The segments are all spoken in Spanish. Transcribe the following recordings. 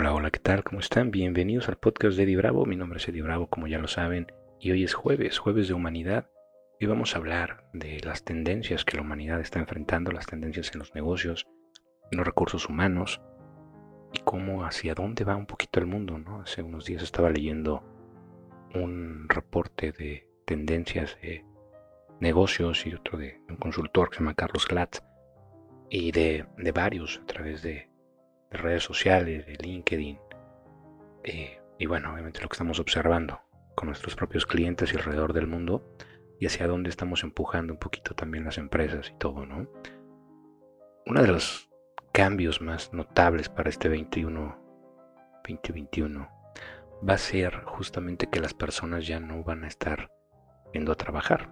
Hola, hola, ¿qué tal? ¿Cómo están? Bienvenidos al podcast de Eddie Bravo. Mi nombre es Eddie Bravo, como ya lo saben, y hoy es jueves, jueves de humanidad. Hoy vamos a hablar de las tendencias que la humanidad está enfrentando, las tendencias en los negocios, en los recursos humanos, y cómo hacia dónde va un poquito el mundo, ¿no? Hace unos días estaba leyendo un reporte de tendencias de negocios y otro de un consultor que se llama Carlos Glatt y de, de varios a través de, de, redes sociales, de LinkedIn eh, y bueno, obviamente lo que estamos observando con nuestros propios clientes y alrededor del mundo y hacia dónde estamos empujando un poquito también las empresas y todo, ¿no? Uno de los cambios más notables para este 21, 2021 va a ser justamente que las personas ya no van a estar yendo a trabajar.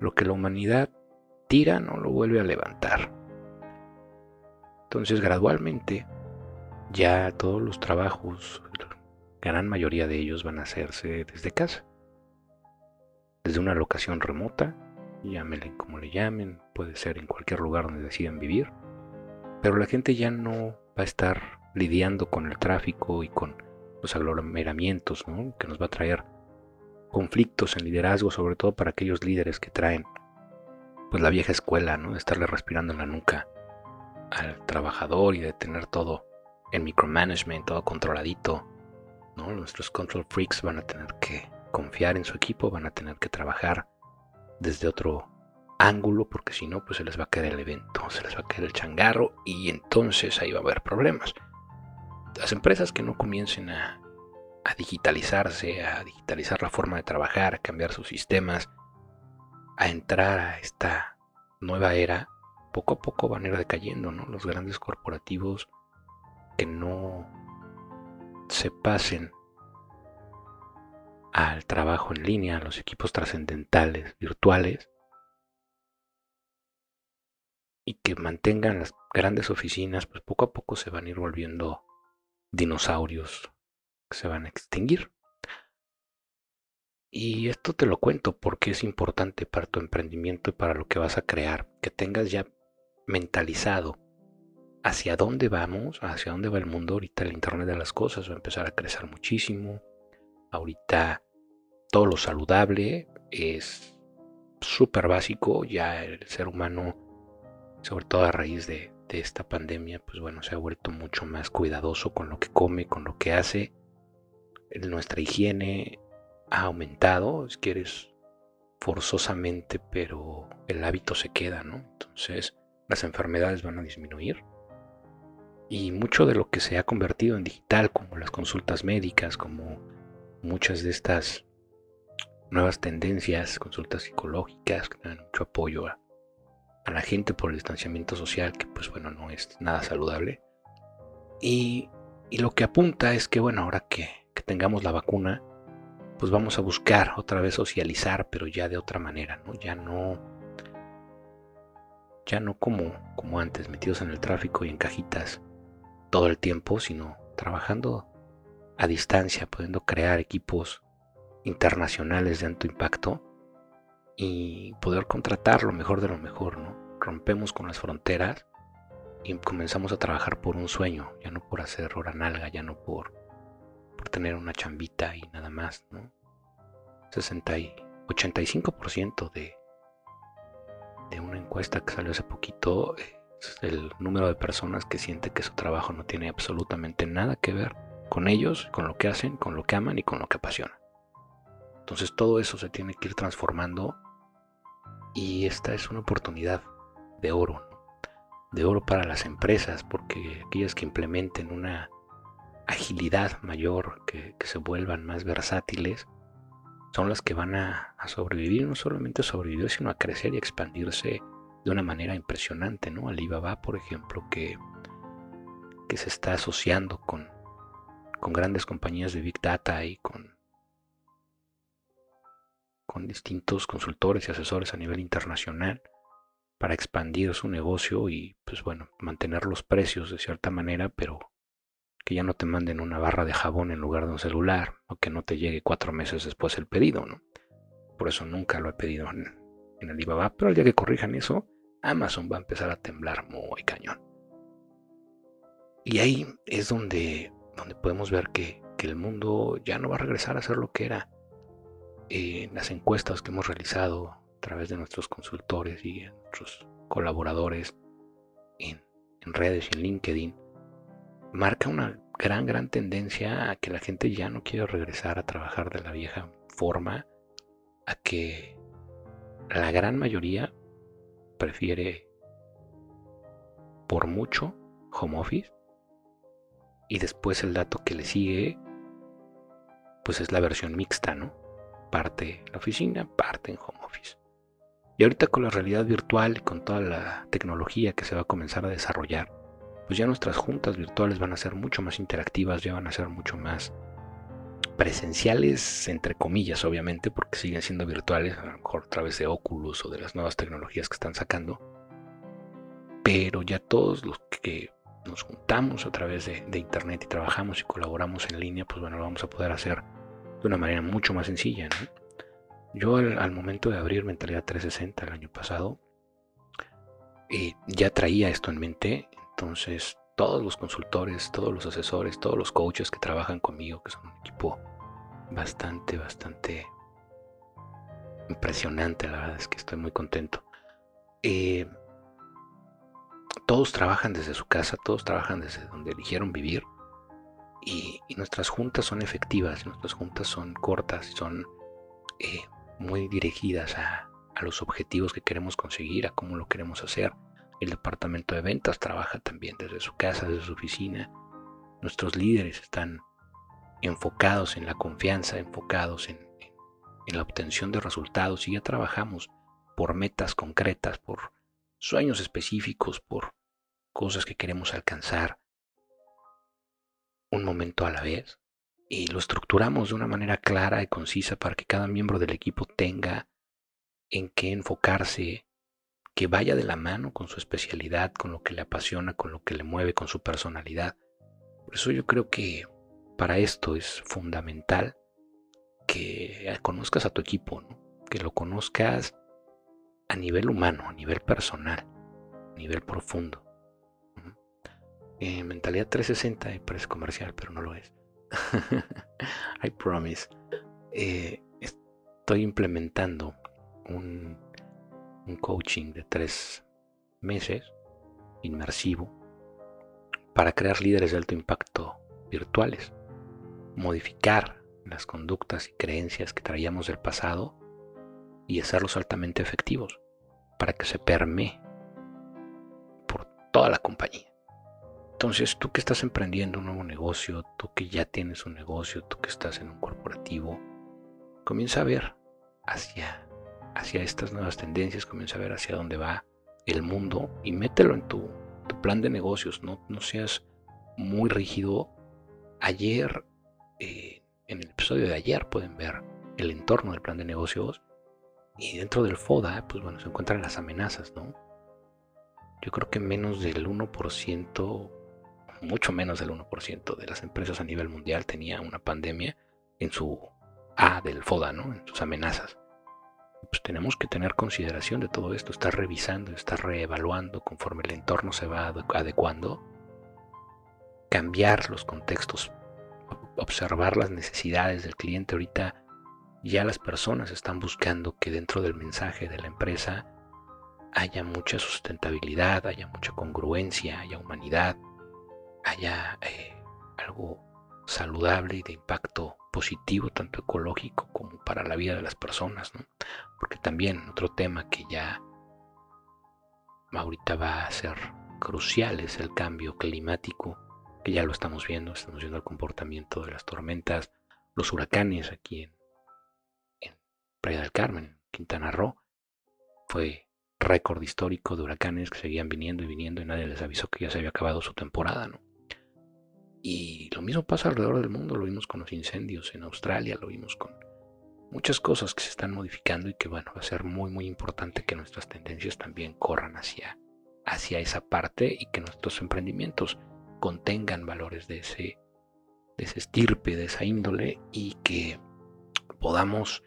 Lo que la humanidad tira no lo vuelve a levantar. Entonces gradualmente ya todos los trabajos, gran mayoría de ellos van a hacerse desde casa. Desde una locación remota, llámenle como le llamen, puede ser en cualquier lugar donde decidan vivir. Pero la gente ya no va a estar lidiando con el tráfico y con los aglomeramientos, ¿no? que nos va a traer conflictos en liderazgo, sobre todo para aquellos líderes que traen pues la vieja escuela, ¿no? Estarle respirando en la nuca al trabajador y de tener todo en micromanagement, todo controladito, ¿no? Nuestros control freaks van a tener que confiar en su equipo, van a tener que trabajar desde otro ángulo, porque si no, pues se les va a caer el evento, se les va a caer el changarro y entonces ahí va a haber problemas. Las empresas que no comiencen a, a digitalizarse, a digitalizar la forma de trabajar, a cambiar sus sistemas, a entrar a esta nueva era, poco a poco van a ir decayendo, ¿no? Los grandes corporativos que no se pasen al trabajo en línea, a los equipos trascendentales, virtuales, y que mantengan las grandes oficinas, pues poco a poco se van a ir volviendo dinosaurios que se van a extinguir. Y esto te lo cuento porque es importante para tu emprendimiento y para lo que vas a crear, que tengas ya mentalizado hacia dónde vamos, hacia dónde va el mundo. Ahorita el Internet de las Cosas va a empezar a crecer muchísimo. Ahorita todo lo saludable es súper básico. Ya el ser humano, sobre todo a raíz de, de esta pandemia, pues bueno, se ha vuelto mucho más cuidadoso con lo que come, con lo que hace. Nuestra higiene ha aumentado, es que eres forzosamente, pero el hábito se queda, ¿no? Entonces las enfermedades van a disminuir. Y mucho de lo que se ha convertido en digital, como las consultas médicas, como muchas de estas nuevas tendencias, consultas psicológicas, que dan mucho apoyo a, la gente por el distanciamiento social, que pues bueno, no es nada saludable. Y, lo que apunta es que bueno, ahora que tengamos la vacuna, pues vamos a buscar otra vez socializar, pero ya de otra manera, ¿no? Ya no, ya no como, como antes, metidos en el tráfico y en cajitas todo el tiempo, sino trabajando a distancia, pudiendo crear equipos internacionales de alto impacto y poder contratar lo mejor de lo mejor, ¿no? Rompemos con las fronteras y comenzamos a trabajar por un sueño, ya no por hacer hora nalga, ya no por por tener una chambita y nada más, ¿no? 60 y 85% de, de una encuesta que salió hace poquito es el número de personas que siente que su trabajo no tiene absolutamente nada que ver con ellos, con lo que hacen, con lo que aman y con lo que apasiona. Entonces todo eso se tiene que ir transformando y esta es una oportunidad de oro, de oro para las empresas, porque aquellas que implementen una agilidad mayor, que, se vuelvan más versátiles, son las que van a, sobrevivir, no solamente sobrevivir, sino a crecer y expandirse de una manera impresionante, ¿no? Alibaba, por ejemplo, que, que se está asociando con, con grandes compañías de Big Data y con, con distintos consultores y asesores a nivel internacional para expandir su negocio y, pues bueno, mantener los precios de cierta manera, pero que ya no te manden una barra de jabón en lugar de un celular, o que no te llegue cuatro meses después el pedido, ¿no? Por eso nunca lo he pedido en, en Alibaba, pero al día que corrijan eso, Amazon va a empezar a temblar muy cañón. Y ahí es donde, donde podemos ver que, el mundo ya no va a regresar a ser lo que era. en las encuestas que hemos realizado a través de nuestros consultores y nuestros colaboradores en, en redes y en LinkedIn, marca una gran, gran tendencia a que la gente ya no quiere regresar a trabajar de la vieja forma, a que la gran mayoría prefiere por mucho home office y después el dato que le sigue pues es la versión mixta, ¿no? Parte en la oficina, parte en home office. Y ahorita con la realidad virtual y con toda la tecnología que se va a comenzar a desarrollar, pues ya nuestras juntas virtuales van a ser mucho más interactivas, ya van a ser mucho más presenciales, entre comillas, obviamente, porque siguen siendo virtuales, a lo mejor a través de Oculus o de las nuevas tecnologías que están sacando. Pero ya todos los que nos juntamos a través de, Internet y trabajamos y colaboramos en línea, pues bueno, lo vamos a poder hacer de una manera mucho más sencilla. Yo al, momento de abrir Mentalidad 360 el año pasado, eh, ya traía esto en mente, entonces, todos los consultores, todos los asesores, todos los coaches que trabajan conmigo, que son un equipo bastante, bastante impresionante, la verdad es que estoy muy contento. Eh, todos trabajan desde su casa, todos trabajan desde donde eligieron vivir y, nuestras juntas son efectivas, nuestras juntas son cortas, son eh, muy dirigidas a, a los objetivos que queremos conseguir, a cómo lo queremos hacer. El departamento de ventas trabaja también desde su casa, desde su oficina. Nuestros líderes están enfocados en la confianza, enfocados en, la obtención de resultados y ya trabajamos por metas concretas, por sueños específicos, por cosas que queremos alcanzar un momento a la vez y lo estructuramos de una manera clara y concisa para que cada miembro del equipo tenga en qué enfocarse, que vaya de la mano con su especialidad, con lo que le apasiona, con lo que le mueve, con su personalidad. Por eso yo creo que para esto es fundamental que conozcas a tu equipo, que lo conozcas a nivel humano, a nivel personal, a nivel profundo. Eh, mentalidad 360 parece comercial, pero no lo es. I promise. Eh, estoy implementando un un coaching de tres meses, inmersivo, para crear líderes de alto impacto virtuales, modificar las conductas y creencias que traíamos del pasado y hacerlos altamente efectivos para que se permee por toda la compañía. Entonces, tú que estás emprendiendo un nuevo negocio, tú que ya tienes un negocio, tú que estás en un corporativo, comienza a ver hacia hacia estas nuevas tendencias, comienza a ver hacia dónde va el mundo y mételo en tu, plan de negocios, no, no, seas muy rígido. Ayer, eh, en el episodio de ayer pueden ver el entorno del plan de negocios y dentro del FODA, pues bueno, se encuentran las amenazas, ¿no? Yo creo que menos del 1%, mucho menos del 1% de las empresas a nivel mundial tenía una pandemia en su A del FODA, ¿no? En sus amenazas pues tenemos que tener consideración de todo esto, estar revisando, estar reevaluando conforme el entorno se va adecuando, cambiar los contextos, observar las necesidades del cliente. Ahorita ya las personas están buscando que dentro del mensaje de la empresa haya mucha sustentabilidad, haya mucha congruencia, haya humanidad, haya eh, algo saludable y de impacto positivo, tanto ecológico como para la vida de las personas, ¿no? Porque también otro tema que ya ahorita va a ser crucial es el cambio climático, que ya lo estamos viendo, estamos viendo el comportamiento de las tormentas, los huracanes aquí en, en Playa del Carmen, Quintana Roo, fue récord histórico de huracanes que seguían viniendo y viniendo y nadie les avisó que ya se había acabado su temporada, ¿no? Y lo mismo pasa alrededor del mundo, lo vimos con los incendios en Australia, lo vimos con muchas cosas que se están modificando y que bueno, va a ser muy muy importante que nuestras tendencias también corran hacia, hacia esa parte y que nuestros emprendimientos contengan valores de ese, de ese estirpe, de esa índole y que podamos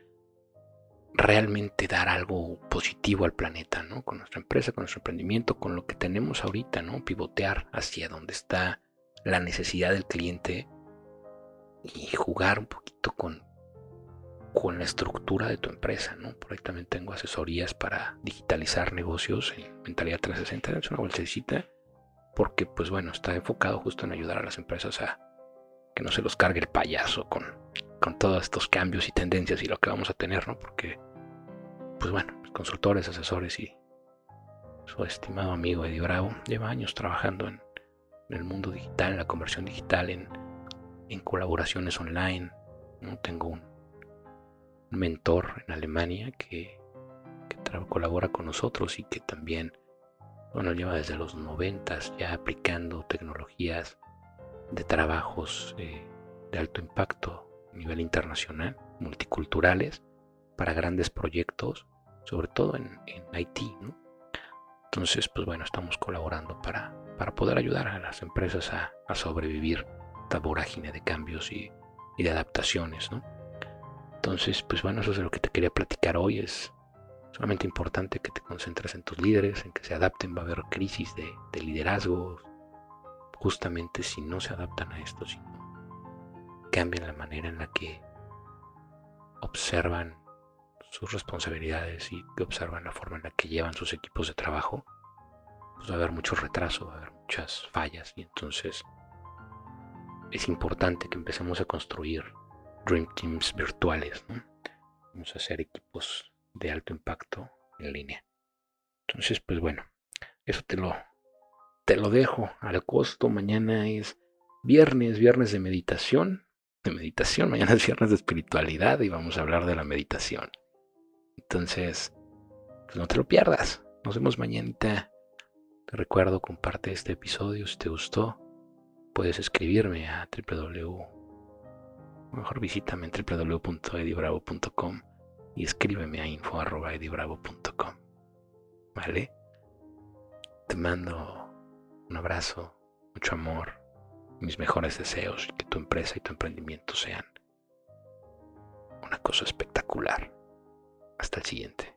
realmente dar algo positivo al planeta, ¿no? Con nuestra empresa, con nuestro emprendimiento, con lo que tenemos ahorita, ¿no? Pivotear hacia donde está la necesidad del cliente y jugar un poquito con, con la estructura de tu empresa, ¿no? Por ahí también tengo asesorías para digitalizar negocios en Mentalidad 360, es una bolsecita, porque pues bueno, está enfocado justo en ayudar a las empresas a que no se los cargue el payaso con, con todos estos cambios y tendencias y lo que vamos a tener, ¿no? Porque, pues bueno, consultores, asesores y su estimado amigo Eddie Bravo lleva años trabajando en, el mundo digital, en la conversión digital, en, en colaboraciones online. ¿no? Tengo un, mentor en Alemania que, colabora con nosotros y que también bueno, lleva desde los noventas ya aplicando tecnologías de trabajos eh, de alto impacto a nivel internacional, multiculturales, para grandes proyectos, sobre todo en, en Haití. Entonces, pues bueno, estamos colaborando para, para poder ayudar a las empresas a, a sobrevivir esta vorágine de cambios y, de adaptaciones. ¿no? Entonces, pues bueno, eso es lo que te quería platicar hoy. Es solamente importante que te concentres en tus líderes, en que se adapten. Va a haber crisis de, de liderazgo, justamente si no se adaptan a esto, si no cambian la manera en la que observan sus responsabilidades y que observan la forma en la que llevan sus equipos de trabajo, pues va a haber mucho retraso, va a haber muchas fallas y entonces es importante que empecemos a construir Dream Teams virtuales. Vamos a hacer equipos de alto impacto en línea. Entonces, pues bueno, eso te lo te lo dejo al costo. Mañana es viernes, viernes de meditación. De meditación, mañana es viernes de espiritualidad y vamos a hablar de la meditación. Entonces, pues no te lo pierdas. Nos vemos mañana. Te recuerdo, comparte este episodio si te gustó. Puedes escribirme a www. Mejor visítame en www.edibravo.com y escríbeme a info.edibravo.com. ¿Vale? Te mando un abrazo, mucho amor, mis mejores deseos y que tu empresa y tu emprendimiento sean una cosa espectacular. Hasta el siguiente.